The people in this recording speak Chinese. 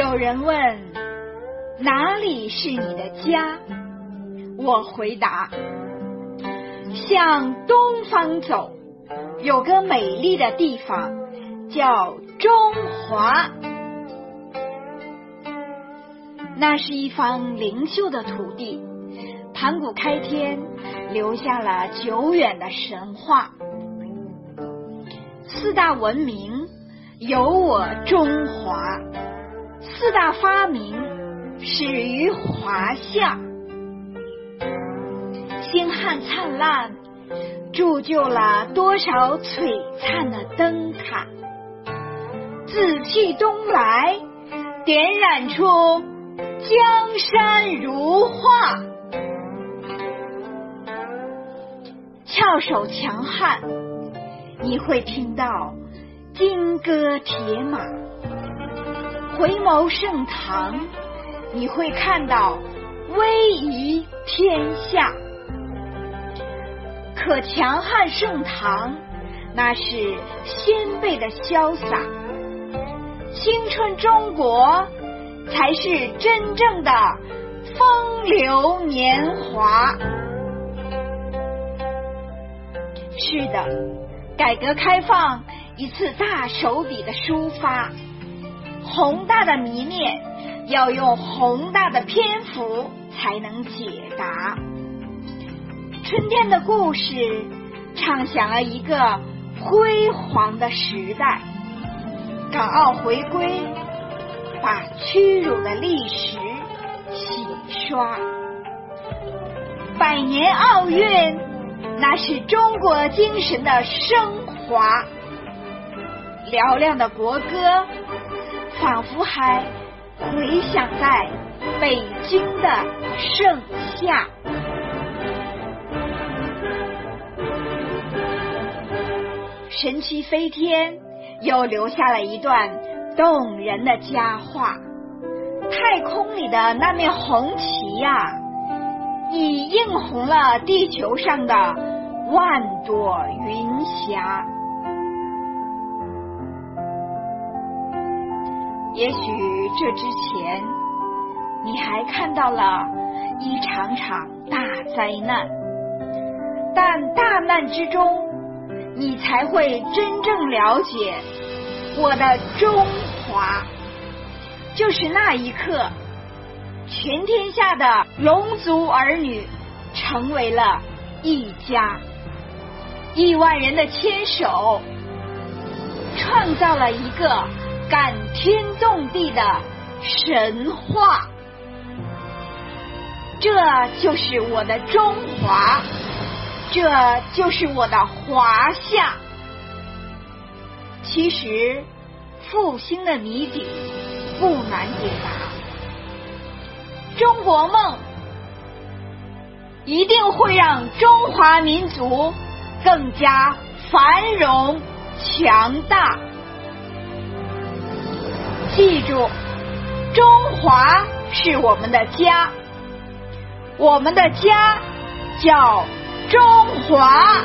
有人问哪里是你的家？我回答：向东方走，有个美丽的地方叫中华。那是一方灵秀的土地，盘古开天，留下了久远的神话。四大文明有我中华，四大发明始于华夏。星汉灿烂，铸就了多少璀璨的灯塔。紫气东来，点染出江山如画。翘首强悍。你会听到金戈铁马，回眸盛唐；你会看到威仪天下。可强悍盛唐，那是先辈的潇洒；青春中国，才是真正的风流年华。是的。改革开放一次大手笔的抒发，宏大的迷恋要用宏大的篇幅才能解答。春天的故事唱响了一个辉煌的时代，港澳回归把屈辱的历史洗刷，百年奥运。那是中国精神的升华，嘹亮的国歌仿佛还回响在北京的盛夏。神奇飞天又留下了一段动人的佳话：太空里的那面红旗呀，已映红了地球上的。万朵云霞，也许这之前你还看到了一场场大灾难，但大难之中，你才会真正了解我的中华。就是那一刻，全天下的龙族儿女成为了一家。亿万人的牵手，创造了一个感天动地的神话。这就是我的中华，这就是我的华夏。其实，复兴的谜底不难解答。中国梦一定会让中华民族。更加繁荣强大。记住，中华是我们的家，我们的家叫中华。